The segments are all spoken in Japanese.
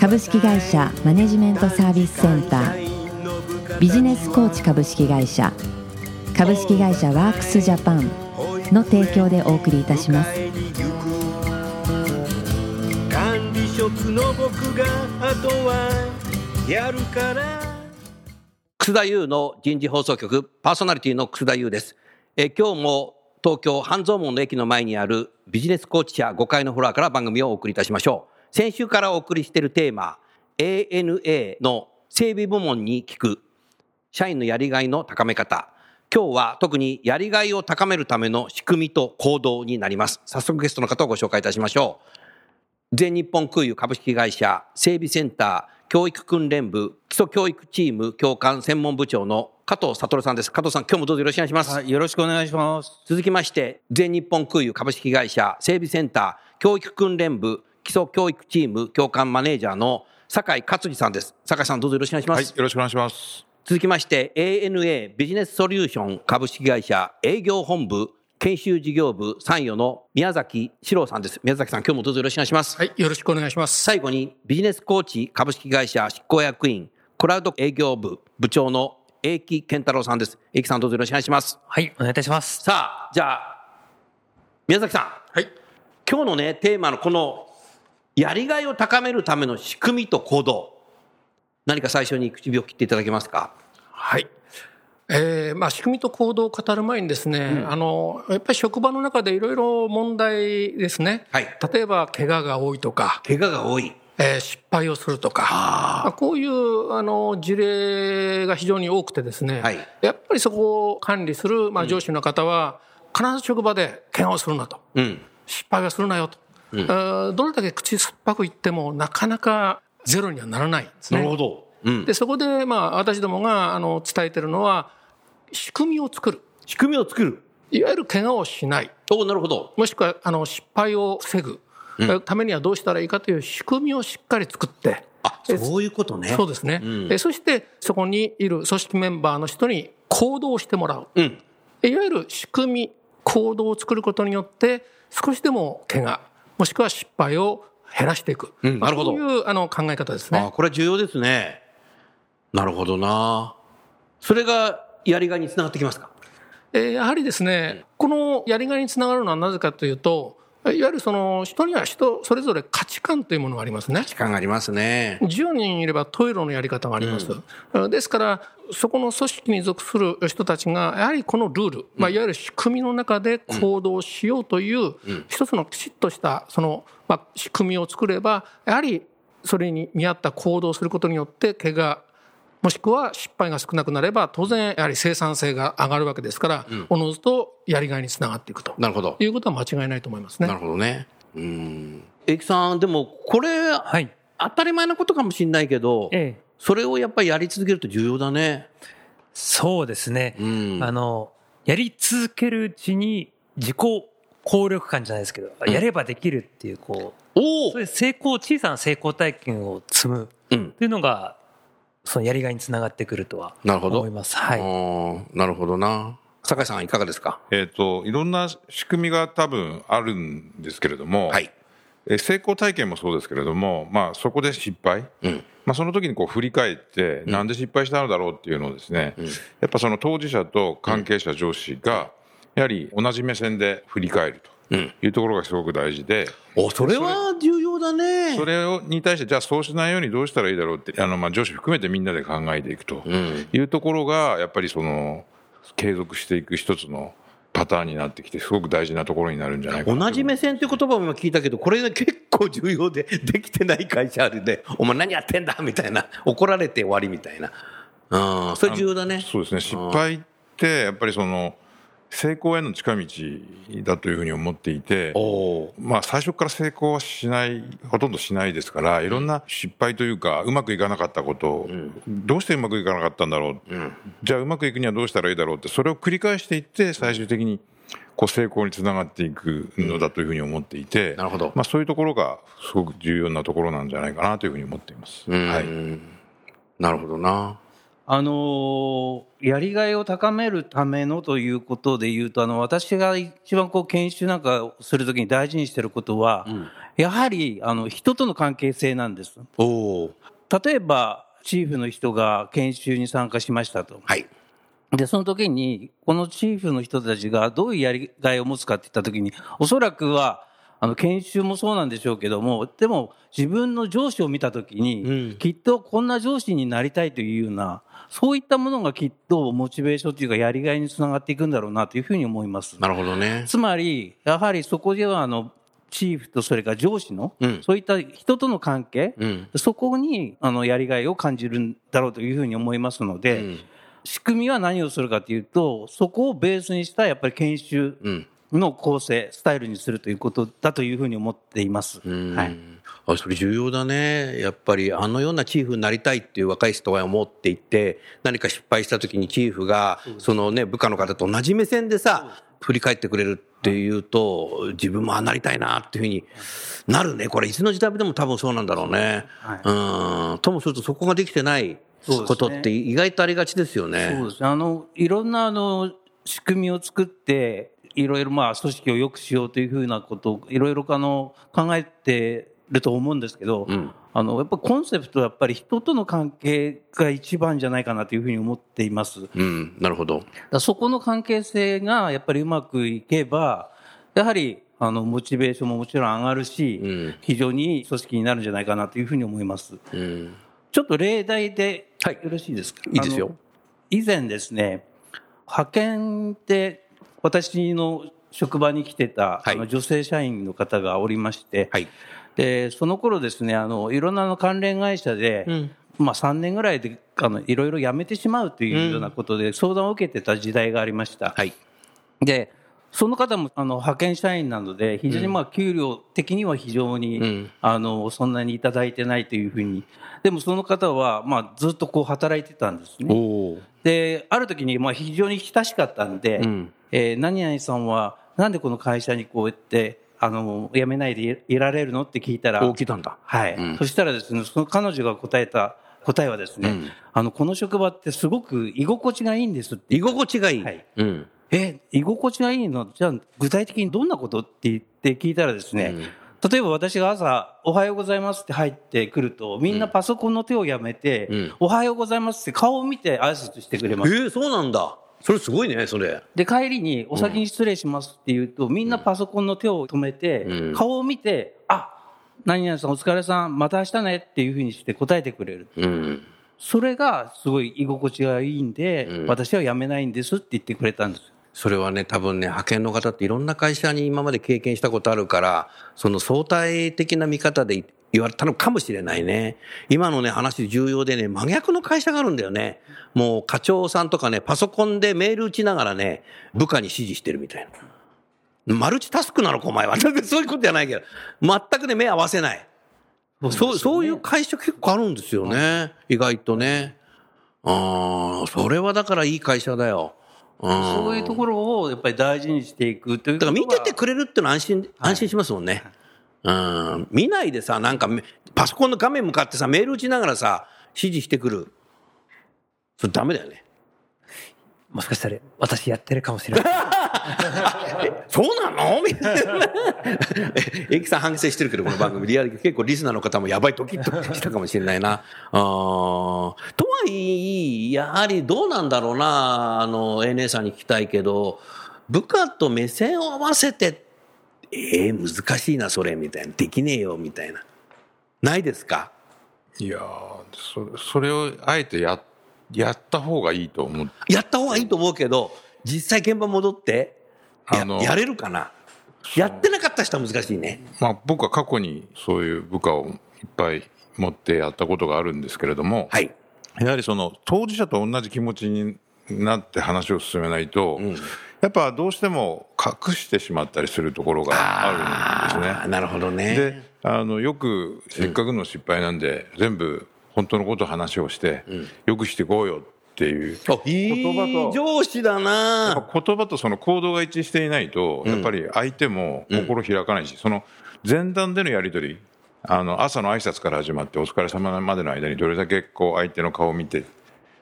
株式会社マネジメントサービスセンタービジネスコーチ株式会社株式会社ワークスジャパンの提供でお送りいたします管理職の僕があとはやるから楠田優の人事放送局パーソナリティの楠田優です。え今日も東京半蔵門の駅の前にあるビジネスコーチ社5階のフロアから番組をお送りいたしましょう。先週からお送りしているテーマ ANA の整備部門に聞く社員のやりがいの高め方。今日は特にやりがいを高めるための仕組みと行動になります。早速ゲストの方をご紹介いたしましょう。全日本空輸株式会社整備センター教育訓練部基礎教育チーム教官専門部長の加藤悟さんです。加藤さん、今日もどうぞよろしくお願いします。はい、よろしくお願いします。続きまして、全日本空輸株式会社整備センター教育訓練部基礎教育チーム教官マネージャーの酒井勝次さんです。酒井さん、どうぞよろしくお願いします。はい、よろしくお願いします。続きまして、ANA ビジネスソリューション株式会社営業本部研修事業部参与の宮崎史郎さんです。宮崎さん、今日もどうぞよろしくお願いします。はい、よろしくお願いします。最後にビジネスコーチ株式会社執行役員クラウド営業部部長の英木健太郎さんです。英木さんどうぞよろしくお願いします。はい、お願いいたします。さあ、じゃあ、宮崎さん、はい、今日のね、テーマのこのやりがいを高めるための仕組みと行動、何か最初に口火を切っていただけますか？はい。えーまあ、仕組みと行動を語る前にですね、あのやっぱり職場の中でいろいろ問題ですね、はい。例えば怪我が多いとか、怪我が多い。えー失敗をするとか、まあこういうあの事例が非常に多くてですね、はい。やっぱりそこを管理する、まあ、上司の方は、必ず職場で怪我をするなと。うん。失敗はするなよと、えーどれだけ口酸っぱく言ってもなかなかゼロにはならないんですね。ど。うん。でそこでまあ私どもがあの伝えてるのは仕組みを作る仕組みを作る。いわゆる怪我をしないおなるほど。もしくはあの失敗を防ぐ、ためにはどうしたらいいかという仕組みをしっかり作ってあ、そういうことね。そうですね、えそしてそこにいる組織メンバーの人に行動してもらう、うん。いわゆる仕組み行動を作ることによって少しでも怪我もしくは失敗を減らしていく、まあうんなるほどそういうあの考え方ですね。あこれは重要ですね。なるほどな。それがやりがいにつながってきますか？えーやはりですね、このやりがいにつながるのはなぜかというと、いわゆるその人には人それぞれ価値観というものがありますね。時間がありますね。10人いればトイレのやり方があります。ですから、そこの組織に属する人たちが、やはりこのルール、まあ、いわゆる仕組みの中で行動しようという、一つのきちっとした、その、まあ、仕組みを作れば、やはりそれに見合った行動をすることによって、怪我、もしくは失敗が少なくなれば、当然、やはり生産性が上がるわけですから、おのずとやりがいにつながっていくとなるほど。いうことは間違いないと思いますね。なるほどね。うん。えきさん、でも、これ、はい。当たり前のことかもしれないけど、ええ。それをやっぱりやり続けると重要だね。そうですね。うん。あの、やり続けるうちに自己効力感じゃないですけど、やればできるっていう、こう、おおそういう成功、小さな成功体験を積むうん。というのが、そのやりがいにつながってくるとはなるほど思います。はい。い。なるほどな。酒井さんいかがですか？えっ、と、いろんな仕組みが多分あるんですけれども、はい。え成功体験もそうですけれども、まあ、そこで失敗、うん。まあ、その時にこう振り返って、なんで失敗したのだろうっていうのをですね、やっぱその当事者と関係者、上司が、やはり同じ目線で振り返るうん。というところがすごく大事で、お、それは重要だね。それをに対して、じゃあそうしないようにどうしたらいいだろうって、あのまあ上司含めてみんなで考えていくとうん。いうところが、やっぱりその継続していく一つのパターンになってきて、すごく大事なところになるんじゃないか同じ目線っていう言葉も今聞いたけど、これね、結構重要で、できてない会社あるんで、お前何やってんだみたいな、怒られて終わりみたいな。うん、それ重要だね。そうですね、失敗って、やっぱりその、成功への近道だというふうに思っていて、おまあ、最初から成功はしない、ほとんどしないですから、いろんな失敗というか、うまくいかなかったことを、どうしてうまくいかなかったんだろう、じゃあうまくいくにはどうしたらいいだろうって、それを繰り返していって、最終的にこう成功につながっていくのだというふうに思っていて、なるほど。まあ、そういうところがすごく重要なところなんじゃないかなというふうに思っています。うん。はい。なるほどな。あのーやりがいを高めるためのということで言うと、あの、私が一番こう研修なんかをするときに大事にしてることは、やはり、あの、人との関係性なんです。おお例えば、チーフの人が研修に参加しましたと。はい。で、その時に、このチーフの人たちがどういうやりがいを持つかって言った時に、おそらくは、あの、研修もそうなんでしょうけども、でも、自分の上司を見た時に、うんきっとこんな上司になりたいというような、そういったものがきっとモチベーションというか、やりがいにつながっていくんだろうなというふうに思います。なるほどね。つまり、やはりそこでは、あの、チーフとそれから上司の、うんそういった人との関係、うん。そこに、あの、やりがいを感じるんだろうというふうに思いますので、うん仕組みは何をするかというと、そこをベースにしたやっぱり研修うん。の構成、スタイルにするということだというふうに思っています。うんはい。あそれ重要だね。やっぱりあのようなチーフになりたいっていう若い人が思っていて、何か失敗した時にチーフが、そのね、部下の方と同じ目線でさ、振り返ってくれるっていうと、自分もああなりたいなっていうふうになるね。これいつの時代でも多分そうなんだろうね。うん。ともするとそこができてないことって意外とありがちですよね。そうですね。あの、いろんなあの、仕組みを作って、いろいろまあ組織を良くしようというふうなことをいろいろあの考えてると思うんですけど、んあの、やっぱコンセプトはやっぱり人との関係が一番じゃないかなというふうに思っています。うん。なるほど。そこの関係性がやっぱりうまくいけば、やはり、あの、モチベーションももちろん上がるし、うん非常にいい組織になるんじゃないかなというふうに思います。うん。ちょっと例題で、よろしいですか？いいですよ以前ですね、派遣で私の職場に来てた、はいあの女性社員の方がおりまして、はい。で、その頃ですね、あの、いろんなあの関連会社で、んまあ3年ぐらいで、あの、いろいろ辞めてしまうというようなことで相談を受けてた時代がありました。はい。で、その方もあの派遣社員なので、非常にまあ給料的には非常に、うんあのそんなにいただいてないというふうに、でもその方はまあずっとこう働いてたんですおね。お。で、ある時にまあ非常に親しかったんで、うんえー何々さんはなんでこの会社にこうやってあの辞めないでいられるのって聞いたら、大きいたんだ。はい、うんそしたらですね、その彼女が答えた答えはですね、うんあのこの職場ってすごく居心地がいいんですって居心地がいい。はいうん。え、居心地がいいの？じゃあ、具体的にどんなことって言って聞いたらですね、例えば私が朝、おはようございますって入ってくると、みんなパソコンの手をやめて、うんおはようございますって顔を見て挨拶してくれます。えー、そうなんだ。それすごいね、それ。で、帰りにお先に失礼しますって言うと、みんなパソコンの手を止めて、うん顔を見て、あ、何々さんお疲れさん、また明日ねっていうふうにして答えてくれる。うん。それがすごい居心地がいいんで、うん私は辞めないんですって言ってくれたんです。それはね、多分ね、派遣の方っていろんな会社に今まで経験したことあるから、その相対的な見方で言われたのかもしれないね。今のね、話重要でね、真逆の会社があるんだよね。もう課長さんとかね、パソコンでメール打ちながらね、部下に指示してるみたいな。マルチタスクなのか、お前は。そういうことじゃないけど、全くね、目合わせない。そう、そういう会社結構あるんですよね。意外とね。ああ、それはだからいい会社だよ。うんそういうところをやっぱり大事にしていくというだから見ててくれるってのは安心、安心しますもんね。うん。見ないでさ、なんかめパソコンの画面向かってさ、メール打ちながらさ、指示してくる。それダメだよね。もしかしたら私やってるかもしれない。そうなの？みたいな。エキさん反省してるけど、この番組。リアル結構リスナーの方もやばいドキッとしたかもしれないな。あーとはいえ、やはりどうなんだろうな。あの、A 姉さんに聞きたいけど、部下と目線を合わせて、えー、難しいな、それ、みたいな。できねえよ、みたいな。ないですか？いやーそそれをあえてややった方がいいと思うやった方がいいと思うけど、実際現場戻って、やあのやれるかな？やってなかった人は難しいね。まあ、僕は過去にそういう部下をいっぱい持ってやったことがあるんですけれども、はい。やはりその当事者と同じ気持ちになって話を進めないと、やっぱどうしても隠してしまったりするところがあるんですね。あなるほどね。であのよくせっかくの失敗なんで、全部本当のことを話をして、よくしていこうよっていう言葉とい上司だな。ぱ言葉とその行動が一致していないと、やっぱり相手も心開かないし、その前段でのやり取り、あの朝の挨拶から始まって、お疲れ様までの間にどれだけこう相手の顔を見て、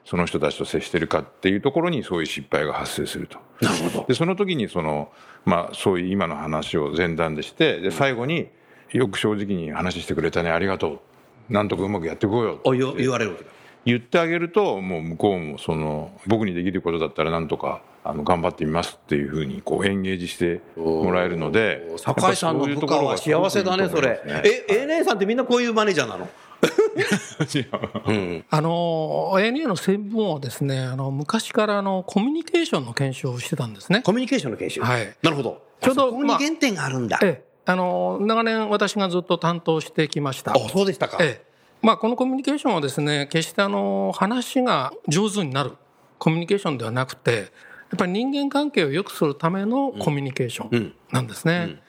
その人たちと接してるかっていうところにそういう失敗が発生すると。なるほど。でその時にその、まあ、そういう今の話を前段でしてで最後によく正直に話してくれたねありがとうなんとかうまくやっていこうよ言われるわけだ。言ってあげるともう向こうもその僕にできることだったらなんとかあの頑張ってみますっていうふうにこうエンゲージしてもらえるので酒井さんの部下は幸せだね、それ。え、ANA さんってみんなこういうマネージャーなの？うん。あの ANA の成分はですねあの昔からあのコミュニケーションの研修をしてたんですね。コミュニケーションの研修。はいなるほど。ちょうどあそこに原点があるんだ。ええ、あの長年私がずっと担当してきました。あ、そうでしたか。ええまあ、このコミュニケーションはですね決してあの話が上手になるコミュニケーションではなくてやっぱり人間関係を良くするためのコミュニケーションなんですね。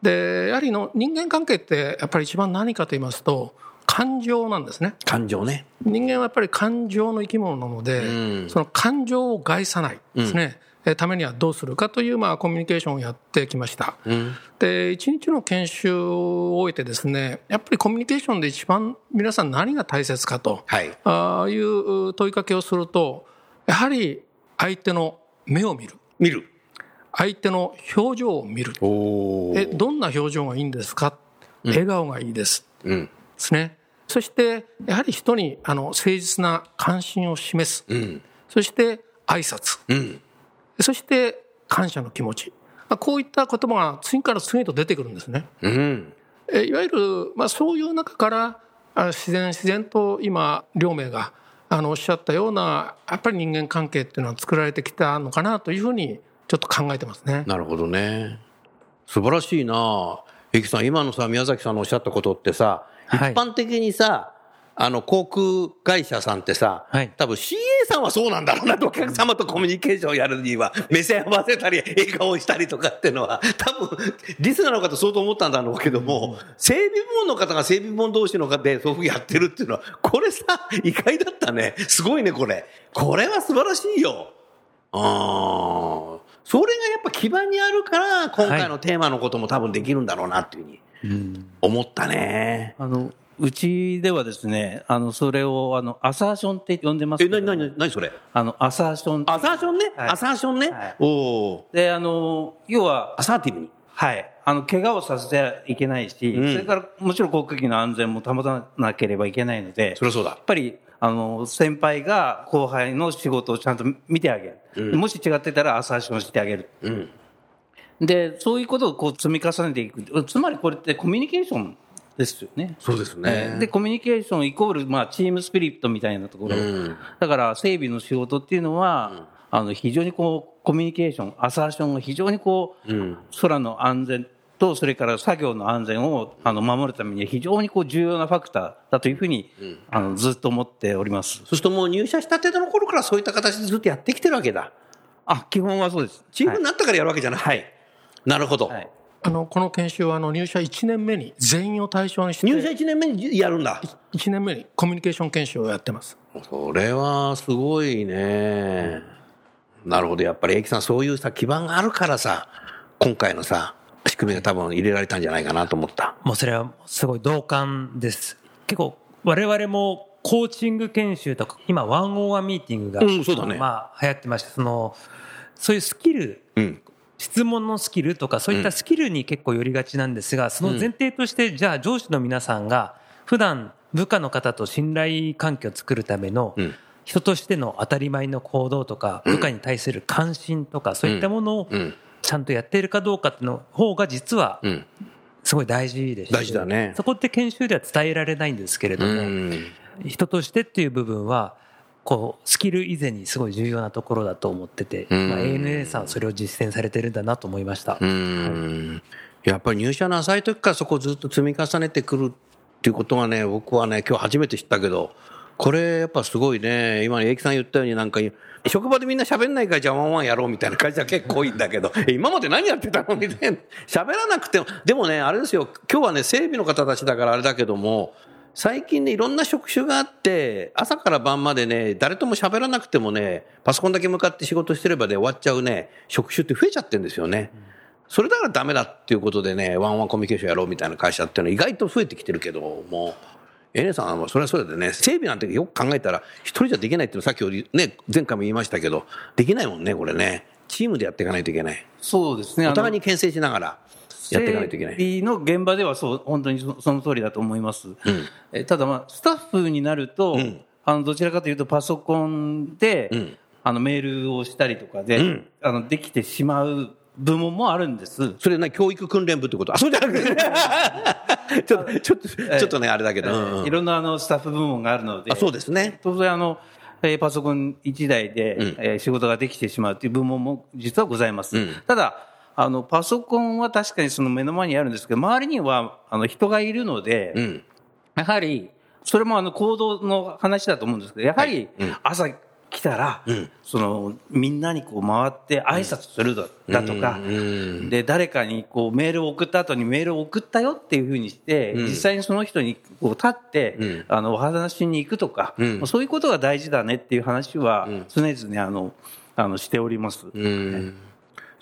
でやはりの人間関係ってやっぱり一番何かと言いますと感情なんですね。感情ね。人間はやっぱり感情の生き物なので、うんその感情を害さないですね、えためにはどうするかという、まあ、コミュニケーションをやってきました。うん。で、一日の研修を終えてですね、やっぱりコミュニケーションで一番皆さん何が大切かと、はい。ああいう問いかけをすると、やはり相手の目を見る。見る。相手の表情を見る。おえ、どんな表情がいいんですか？笑顔がいいです。うん。ですね。そして、やはり人にあの誠実な関心を示す。うん。そして、挨拶。うん。そして、感謝の気持ち。まあこういった言葉が次から次へと出てくるんですね。うん。えいわゆる、まあ、そういう中からあ自然自然と今両名があのおっしゃったようなやっぱり人間関係っていうのは作られてきたのかなというふうにちょっと考えてますね。なるほどね。素晴らしいなえきさん、今のさ、宮崎さんのおっしゃったことってさ、はい一般的にさ、あの、航空会社さんってさ、はい多分 CA さんはそうなんだろうなと、お客様とコミュニケーションをやるには、目線合わせたり、笑顔したりとかっていうのは、多分、リスナーの方相当思ったんだろうけども、整備部門の方が整備部門同士の方でそういうふうにやってるっていうのは、これさ、意外だったね。すごいね、これ。これは素晴らしいよ。ああ。それがやっぱ基盤にあるから、今回のテーマのことも多分できるんだろうなっていうふうに思ったね。あのうちではですね、あのそれをあのアサーションって呼んでますえ、けど。なになになにそれ？あのアサーションアサーションね？はい。アサーションね？はい。おお。であの要はアサーティブに？はい。あの怪我をさせてはいけないし、うん。それからもちろん航空機の安全も保たなければいけないので、そりゃそうだ。やっぱりあの先輩が後輩の仕事をちゃんと見てあげる、もし違ってたらアサーションしてあげる、うん。でそういうことをこう積み重ねていく。つまりこれってコミュニケーションですよね。そうですね。でコミュニケーションイコール、まあ、チームスピリットみたいなところ、うん。だから整備の仕事っていうのは、あの非常にこうコミュニケーションアサーションが非常にこう、うん。空の安全とそれから作業の安全をあの守るために非常にこう重要なファクターだというふうに、あのずっと思っております。そうするともう入社したての頃からそういった形でずっとやってきてるわけだ。あ基本はそうです。チームになったからやるわけじゃなくて。はい。なるほど。はいあのこの研修はあの入社1年目に全員を対象にして入社1年目にやるんだ。1年目にコミュニケーション研修をやってます。それはすごいね。なるほど。やっぱり、エキさん、そういうさ、基盤があるからさ、今回のさ、仕組みが多分入れられたんじゃないかなと思った。もうそれはすごい同感です。結構我々もコーチング研修とか、今ワンオンワンミーティングが、うんそうだねまあ流行ってまして、その、そういうスキル、うん。質問のスキルとかそういったスキルに結構寄りがちなんですが、その前提として、じゃあ上司の皆さんが普段部下の方と信頼関係を作るためのん人としての当たり前の行動とか、部下に対する関心とか、そういったものをうん。ちゃんとやっているかどうかの方が実はうん。すごい大事でして大事だねそこって研修では伝えられないんですけれども、うん。人としてっていう部分はこうスキル以前にすごい重要なところだと思ってて、うんまあ、ANA さんはそれを実践されてるんだなと思いました、うん。やっぱり入社の浅い時からそこをずっと積み重ねてくるっていうことがね、僕はね、今日初めて知ったけど、これやっぱすごいね。今、英樹さん言ったようになんか、職場でみんな喋んないからじゃあワンワンやろうみたいな会社結構多いんだけど、え 今まで何やってたのみたいな。喋らなくても、でもね、あれですよ、今日はね、整備の方たちだからあれだけども、最近ね、いろんな職種があって、朝から晩までね、誰とも喋らなくてもね、パソコンだけ向かって仕事してればで終わっちゃうね、職種って増えちゃってるんですよね。それだからダメだっていうことでね、ワンワンコミュニケーションやろうみたいな会社っていうのは意外と増えてきてるけども、エネさんはそれはそうだよね、整備なんてよく考えたら、一人じゃできないっていうのさっきよりね、前回も言いましたけど、できないもんね、これね。チームでやっていかないといけない。そうですね。お互いに牽制しながらやっていかないといけない。整備の現場ではそう、本当にそその通りだと思います。えただまあ、スタッフになると、あの、どちらかというとパソコンで、んあの、メールをしたりとかで、あの、できてしまう部門もあるんです。それね、教育訓練部ってこと？あ、そうじゃなくて、ちょっと、ちょっと、ちょっとね、あれだけど。うんうんいろんなあの、スタッフ部門があるので、あ、そうですね。当然あの、えーパソコン1台で、んえー仕事ができてしまうという部門も実はございます。うんただ、あの、パソコンは確かにその目の前にあるんですけど、周りには、あの、人がいるので、うん。やはり、それもあの、行動の話だと思うんですけど、やはり朝来たら、ん。その、みんなにこう回って挨拶するだだとか、うん。で、誰かにこうメールを送った後にメールを送ったよっていうふうにして、うん。実際にその人にこう立って、うん。あの、お話しに行くとか、うん。そういうことが大事だねっていう話はうん。常々あの、あの、しております。うん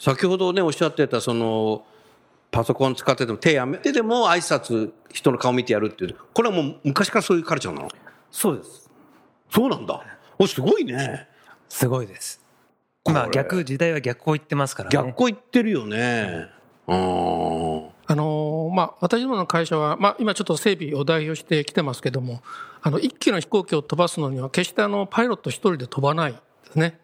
先ほどね、おっしゃってた、その、パソコン使ってても手やめてでも挨拶、人の顔見てやるっていう。これはもう昔からそういうカルチャーなの？そうです。そうなんだ。お、すごいね。すごいです。今逆、時代は逆を言ってますからね。逆行言ってるよね。うん。あのーまあ、私どもの会社は、まあ、今ちょっと整備を代表してきてますけども、あの、一機の飛行機を飛ばすのには決してあの、パイロット一人で飛ばないですね。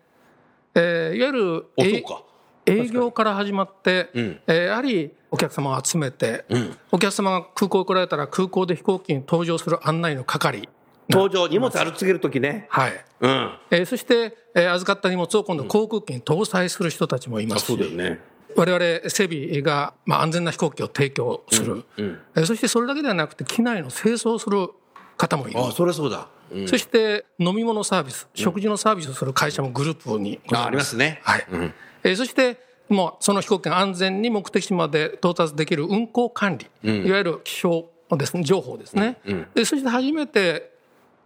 えーいわゆる、お、えそうか。営業から始まって、うんえーやはりお客様を集めて、うん。お客様が空港に来られたら空港で飛行機に搭乗する案内の係。登場、荷物あるつけるときね。はい。うん。えーそして、えー預かった荷物を今度航空機に搭載する人たちもいまあ、すし、そうだよね。我々整備が、まあ、安全な飛行機を提供する、うん。えーそしてそれだけではなくて機内の清掃をする方もいる、あ、そりゃそうだ。うん。そして飲み物サービス、食事のサービスをする会社もグループにあ、ありますね。はいうん。えーそしてもうその飛行機が安全に目的地まで到達できる運航管理、うん。いわゆる気象ですね情報ですね、うんでそして初めて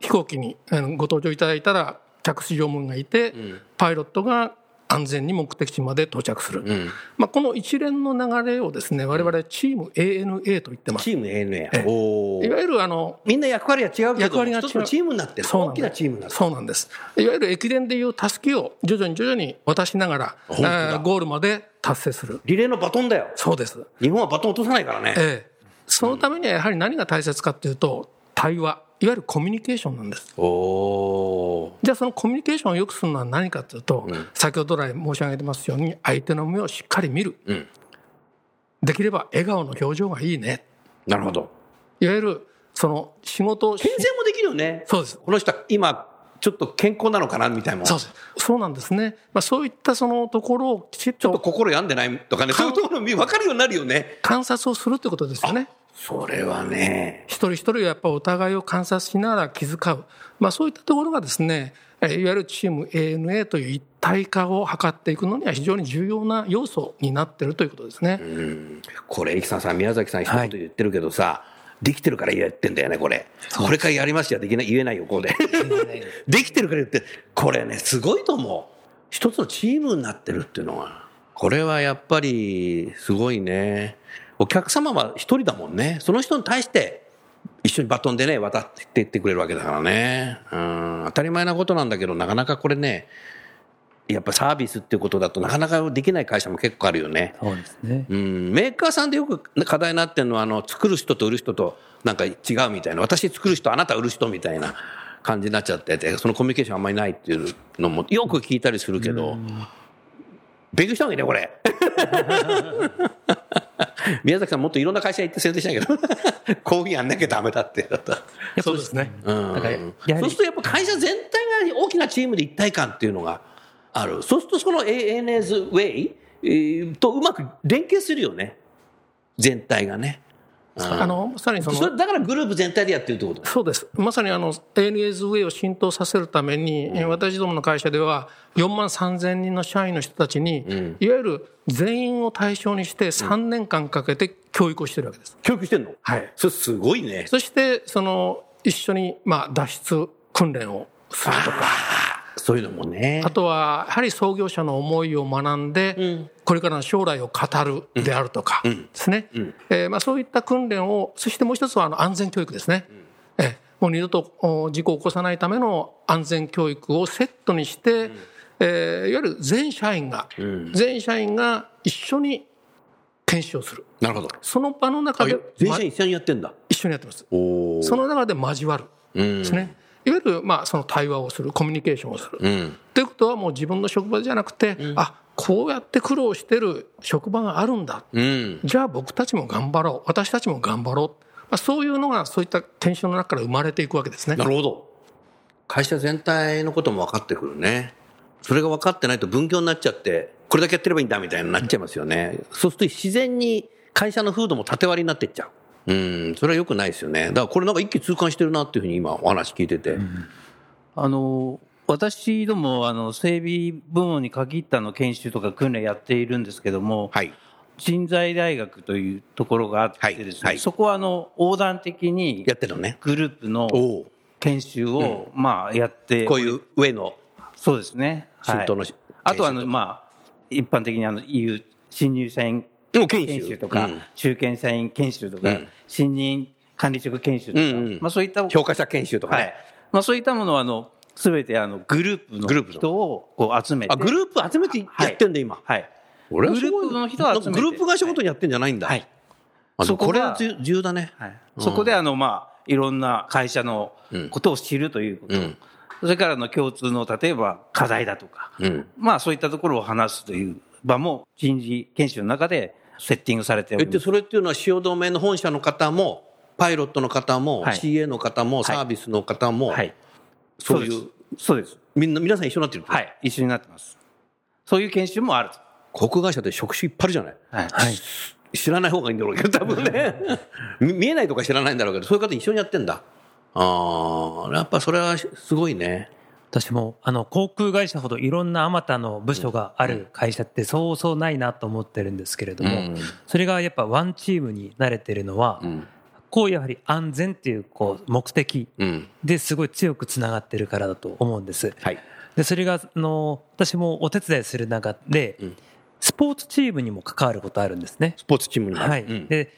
飛行機にご搭乗いただいたら着手乗務員がいて、パイロットが安全に目的地まで到着する、うん。まあ、この一連の流れをですね我々チーム ANA と言ってますチーム ANA いわゆるあのみんな役割は違うけど、役割が違うチームになってる。大きそうなチームになってる。そうなんです。いわゆる駅伝でいうたすきを徐々に徐々に渡しながら、ゴールまで達成する。リレーのバトンだよ。そうです。日本はバトン落とさないからね。ええ。そのためにはやはり何が大切かというと、対話、いわゆるコミュニケーションなんです。じゃあそのコミュニケーションを良くするのは何かというと、先ほど来申し上げてますように、相手の目をしっかり見る。うん。できれば笑顔の表情がいいね。なるほど。いわゆる、その仕事健全もできるよね。そうです。この人は今、ちょっと健康なのかなみたいな。そうです。そうなんですね。まあそういったそのところをきちっちょっとと心病んでないとかね、そういうところ分かるようになるよね。観察をするということですよね。それはね。一人一人がやっぱお互いを観察しながら気遣う、まあ、そういったところがですねえーいわゆるチーム ANA という一体化を図っていくのには非常に重要な要素になっているということですね。これ、生さんさ、宮崎さん一言言ってるけどさ、できてるから言ってんだよね、これ。これからやりますよ、できない、言えないよ、ここで。できてるから言って、これね、すごいと思う。一つのチームになってるっていうのは。これはやっぱり、すごいね。お客様は一人だもんね。その人に対して、一緒にバトンでね、渡っていってくれるわけだからね。うん、当たり前なことなんだけど、なかなかこれね、やっぱサービスっていうことだとなかなかできない会社も結構あるよね。そうですね。うん、メーカーさんでよく課題になってるのは、あの、作る人と売る人となんか違うみたいな。私作る人、あなた売る人みたいな感じになっちゃってて、そのコミュニケーションあんまりないっていうのもよく聞いたりするけど、勉強した方がいいね、これ。宮崎さんもっといろんな会社行って宣伝しないけど、こういうふうにやんなきゃダメだって。そうですね。うんそうするとやっぱ会社全体が大きなチームで一体感っていうのがある。そうするとその ANA's Way えーとうまく連携するよね。全体がね。あのまさにそのそれだからグループ全体でやってるってこと？そうです。まさにあの ANAS ウェイを浸透させるために、えー私どもの会社では4万3000人の社員の人たちに、いわゆる全員を対象にして3年間かけて教育をしてるわけです。教育してんの？はい。それすごいね。そして、その、一緒に、まあ、脱出訓練をするとか、そういうのもね。あとは、やはり創業者の思いを学んで、これからの将来を語るであるとかですね。えーまあ、そういった訓練を、そしてもう一つはあの安全教育ですね。えーもう二度とお事故を起こさないための安全教育をセットにして、えーいわゆる全社員が、全社員が一緒に研修をする。なるほど。その場の中あで、ま全社員一緒にやってんだ。一緒にやってます。おその中で交わる。ですね。いわゆる、まあ、その対話をする、コミュニケーションをする。うん。ということはもう自分の職場じゃなくて、あこうやって苦労してる職場があるんだ、うん。じゃあ僕たちも頑張ろう私たちも頑張ろう、まあ、そういうのがそういった研修の中から生まれていくわけですねなるほど。会社全体のことも分かってくるね。それが分かってないと分業になっちゃって、これだけやってればいいんだみたいになっちゃいますよね。そうすると自然に会社の風土も縦割りになっていっちゃう。うん、それは良くないですよね。だからこれなんか一気通貫してるなっていうふうに今お話聞いてて。あの私どもあの整備部門に限ったの研修とか訓練やっているんですけども、はい。人材大学というところがあってですね、はいはいそこはあの横断的にやってるのね。グループの。研修を、まあやって、こういう上のそうですね。はいあとはあの、まあ、一般的にあの、いう新入社員研修研修とか、うん中堅社員研修とか、うん新任管理職研修とか、まあそういった、評価者研修とかね。はい。まあそういったものはあの、すべてあの、グループグループのの人をこう集めて。あ、グループ集めてやってんだ、今。はい。俺はグループの人を集めてなんかグループ会社ごとにやってんじゃないんだ。はい。そこれは重重要だね。はい、そこであの、まあ、いろんな会社のことを知るということ、うんそれからの共通の例えば課題だとか、うん。まあそういったところを話すという場も人事研修の中でセッティングされております。それっていうのは、汐留の本社の方も、パイロットの方も、はい CA の方も、サービスの方も、はい。そういう、そうです。みんな、皆さん一緒になってるはい。一緒になってます。そういう研修もあると。航空会社って職種いっぱいあるじゃない？はい。知らない方がいいんだろうけど、多分ね。み 見えないとか知らないんだろうけど、そういう方一緒にやってんだ。ああ、やっぱそれはすごいね。私もあの航空会社ほどいろんなあまたの部署がある会社ってそうそうないなと思ってるんですけれども、うんそれがやっぱワンチームに慣れてるのは、んこうやはり安全っていうこう目的うん。ですごい強くつながってるからだと思うんです。はい。でそれがあの私もお手伝いする中で、んスポーツチームにも関わることあるんですね。スポーツチームにはい、うんで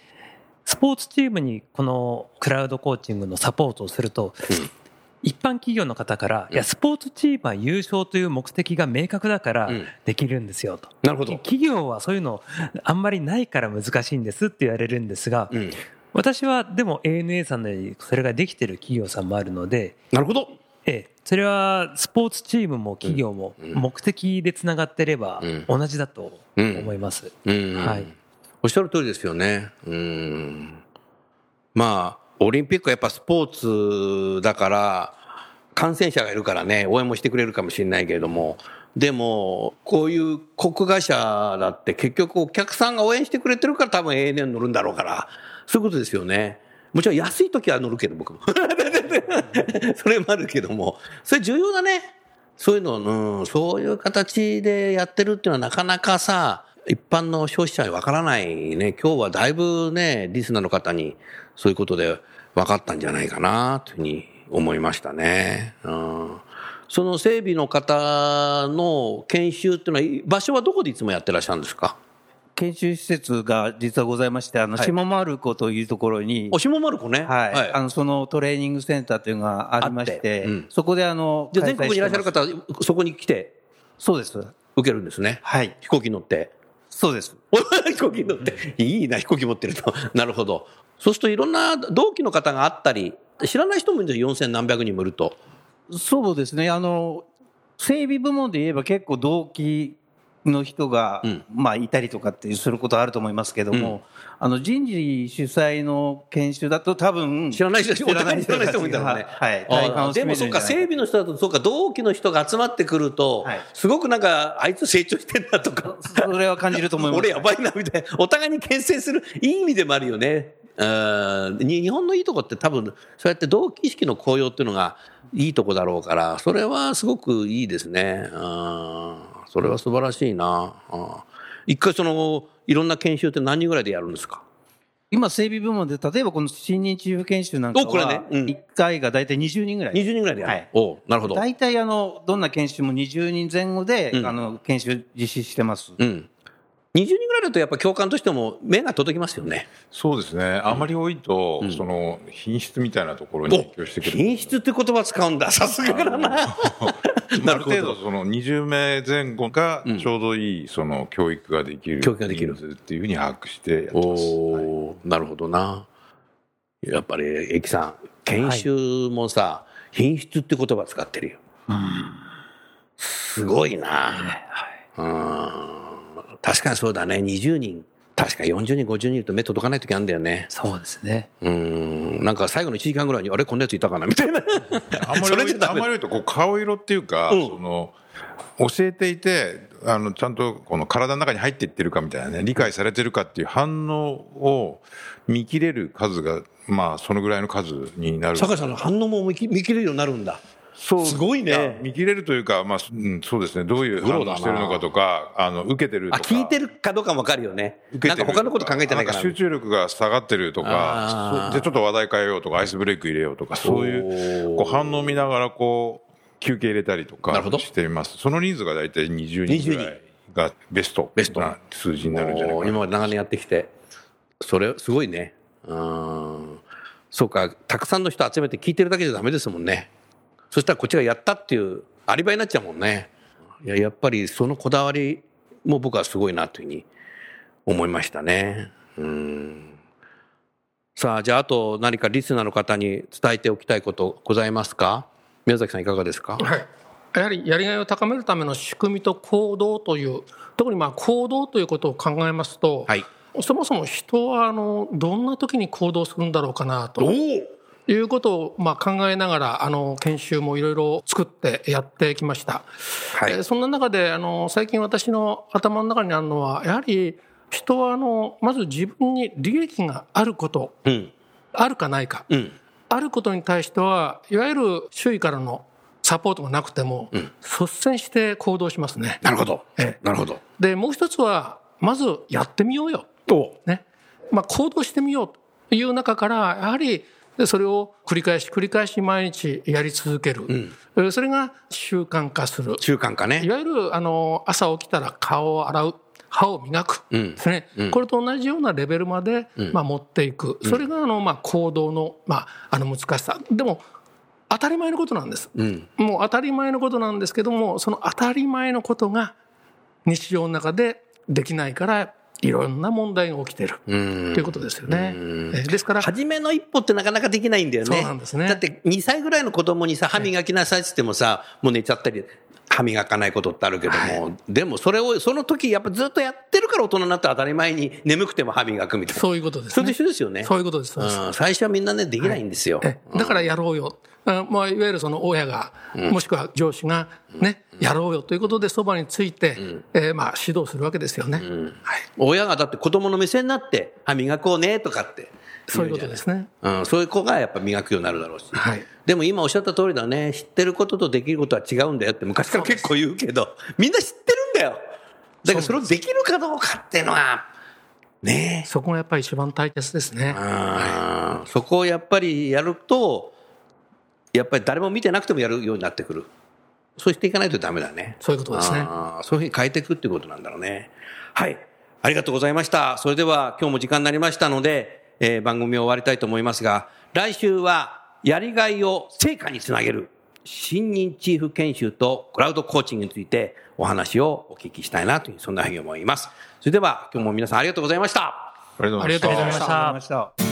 スポーツチームにこのクラウドコーチングのサポートをすると、一般企業の方から、いやスポーツチームは優勝という目的が明確だからうんできるんですよと、なるほど。企業はそういうのあんまりないから難しいんですって言われるんですが、うん。私はでも ANA さんのようにそれができてる企業さんもあるので、なるほど。ええ、それはスポーツチームも企業も目的でつながってればうん同じだと思います。うん。はいおっしゃる通りですよね。うん。まあ、オリンピックはやっぱスポーツだから、感染者がいるからね、応援もしてくれるかもしれないけれども、でも、こういう航空会社だって結局お客さんが応援してくれてるから多分 ANA に乗るんだろうから、そういうことですよね。もちろん安い時は乗るけど、僕も。それもあるけども、それ重要だね。そういうの、うん、そういう形でやってるっていうのはなかなかさ、一般の消費者にわからないね。今日はだいぶね、リスナーの方にそういうことで分かったんじゃないかな、というふうに思いましたね。うん、その整備の方の研修っていうのは、場所はどこでいつもやってらっしゃるんですか？研修施設が実はございまして、あの、はい下丸子というところに、お下丸子ね。はい、あの、そのトレーニングセンターというのがありましてて、うんそこであの、じゃあ全国にいらっしゃる方、そこに来てそうです。受けるんですね。はい。飛行機乗って。そうです。飛行機乗って、いいな、飛行機持ってると。なるほど。そうするといろんな同期の方があったり、知らない人もいるんですよ、4000何百人もいると。そうですね。あの、整備部門で言えば結構同期の人が、うんまあいたりとかっていうすることはあると思いますけども、あの人事主催の研修だと多分知らない人、知らない人知らない人もんね。はい。でもそっか、整備の人だと、そうか、同期の人が集まってくると、はいすごくなんか、あいつ成長してんなとか、それは感じると思います。俺やばいな、みたいな。お互いに牽制する、いい意味でもあるよね。日本のいいとこって多分そうやって同期意識の高揚っていうのがいいとこだろうからそれはすごくいいですねあーそれは素晴らしいな。あー一回そのいろんな研修って何人ぐらいでやるんですか？今、整備部門で、例えばこの新任チーフ研修なんかおこれね。は、うん。1回が大体20人ぐらい。20人ぐらいでやる、はい。おうなるほど。大体、あの、どんな研修も20人前後で、うん。あの、研修実施してます。うん20人ぐらいだとやっぱ教官としても目が届きますよね。そうですね。あまり多いと、その品質みたいなところに。影響してくる。品質って言葉使うんだ。さすがだな。まあある程度その20名前後がちょうどいいその教育ができる教育ができる。っていうふうに把握してやってます。おおーなるほどな。やっぱりエキさん研修もさ、品質って言葉使ってるよ、すごいな、うん確かにそうだね。20人。確か40人50人いると目届かない時あるんだよね。そうですね。うん。なんか最後の1時間ぐらいにあれこんなやついたかな？みたいな。あんま それりあんまり言うとこう顔色っていうか、うん。その教えていてあのちゃんとこの体の中に入っていってるかみたいなね理解されてるかっていう反応を見切れる数がまあそのぐらいの数になる。酒井さんの反応も見き見切れるようになるんだすごいね。や見切れるというか、まあうん、そうですね。どういう反応してるのかとかあの受けてるとか。あ聞いてるかどうかも分かるよね。なん受けてる。か他のこと考えてないかなん集中力が下がってるとあかー。そうじゃあちょっと話題変えようとかアイスブレイク入れようとかそういうこう反応を見ながらこう休憩入れたりとかなるほど。しています。その人数が大体20人ぐらいがベスト。ベスト。な数字になるんじゃないかな。今まで長年やってきて。それすごいね。うんそうかたくさんの人集めて聞いてるだけじゃダメですもんねそしたらこっちがやったっていうアリバイになっちゃうもんね。いややっぱりそのこだわりも僕はすごいなというふうに思いましたね。うん。さあじゃああと何かリスナーの方に伝えておきたいことございますか？宮崎さんいかがですか？はい、やはりやりがいを高めるための仕組みと行動という特にまあ行動ということを考えますと、はい。そもそも人はあのどんな時に行動するんだろうかなということをまあ考えながらあの研修もいろいろ作ってやってきました。はい。えーそんな中であの最近私の頭の中にあるのはやはり人はあのまず自分に利益があることうん。あるかないか、うん。あることに対してはいわゆる周囲からのサポートがなくても、率先して行動しますね。なるほど。ええ。なるほど。でもう一つはまずやってみようよ、ね。まあ、行動してみようという中からやはりそれを繰り返し繰り返し毎日やり続ける、えそれが習慣化する。習慣化ね。いわゆるあの朝起きたら顔を洗う歯を磨く。ですね、これと同じようなレベルまで、まあ、持っていく、それがあの、まあ、行動の,、まあ、あの難しさ。でも当たり前のことなんです、うん。もう当たり前のことなんですけどもその当たり前のことが日常の中でできないからいろんな問題が起きてるということですよね。えですから初めの一歩ってなかなかできないんだよね。そうなんですねだって2歳ぐらいの子供にさ、歯磨きなさいって言ってもさ、もう寝ちゃったり、歯磨かないことってあるけども、でもそれを、その時やっぱずっとやってるから大人になったら当たり前に眠くても歯磨くみたいな。そういうことですそれとね。一緒ですよね。そういうことです。そうん、最初はみんなね、できないんですよ。えだからやろうよ、あまあ、いわゆるその親が、もしくは上司が、ね、やろうよということでそばについて、えーまあ、指導するわけですよね、はい、親がだって子供の目線になって、歯磨こうねとかってそういうことですね。うん、そういう子がやっぱ磨くようになるだろうし。はいでも今おっしゃった通りだね。知ってることとできることは違うんだよって昔から結構言うけど、みんな知ってるんだよ。だからそれをできるかどうかっていうのは、ねえ。そこがやっぱり一番大切ですね。あーそこをやっぱりやると、やっぱり誰も見てなくてもやるようになってくる。そうしていかないとダメだね。そういうことですねそういうふうに変えていくっていうことなんだろうね。はい。ありがとうございました。それでは今日も時間になりましたので、えー番組を終わりたいと思いますが、来週はやりがいを成果につなげる新任チーフ研修とクラウドコーチングについてお話をお聞きしたいなという、そんなふうに思います。それでは今日も皆さんありがとうございました。ありがとうございましたありがとうございましたありがとうございました。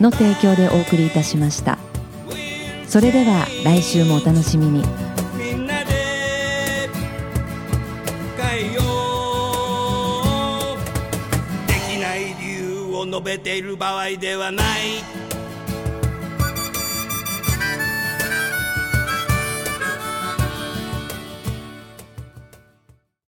の提供でお送りいたしました。それでは来週もお楽しみに。みんなで変えよう。できない理由を述べている場合ではない。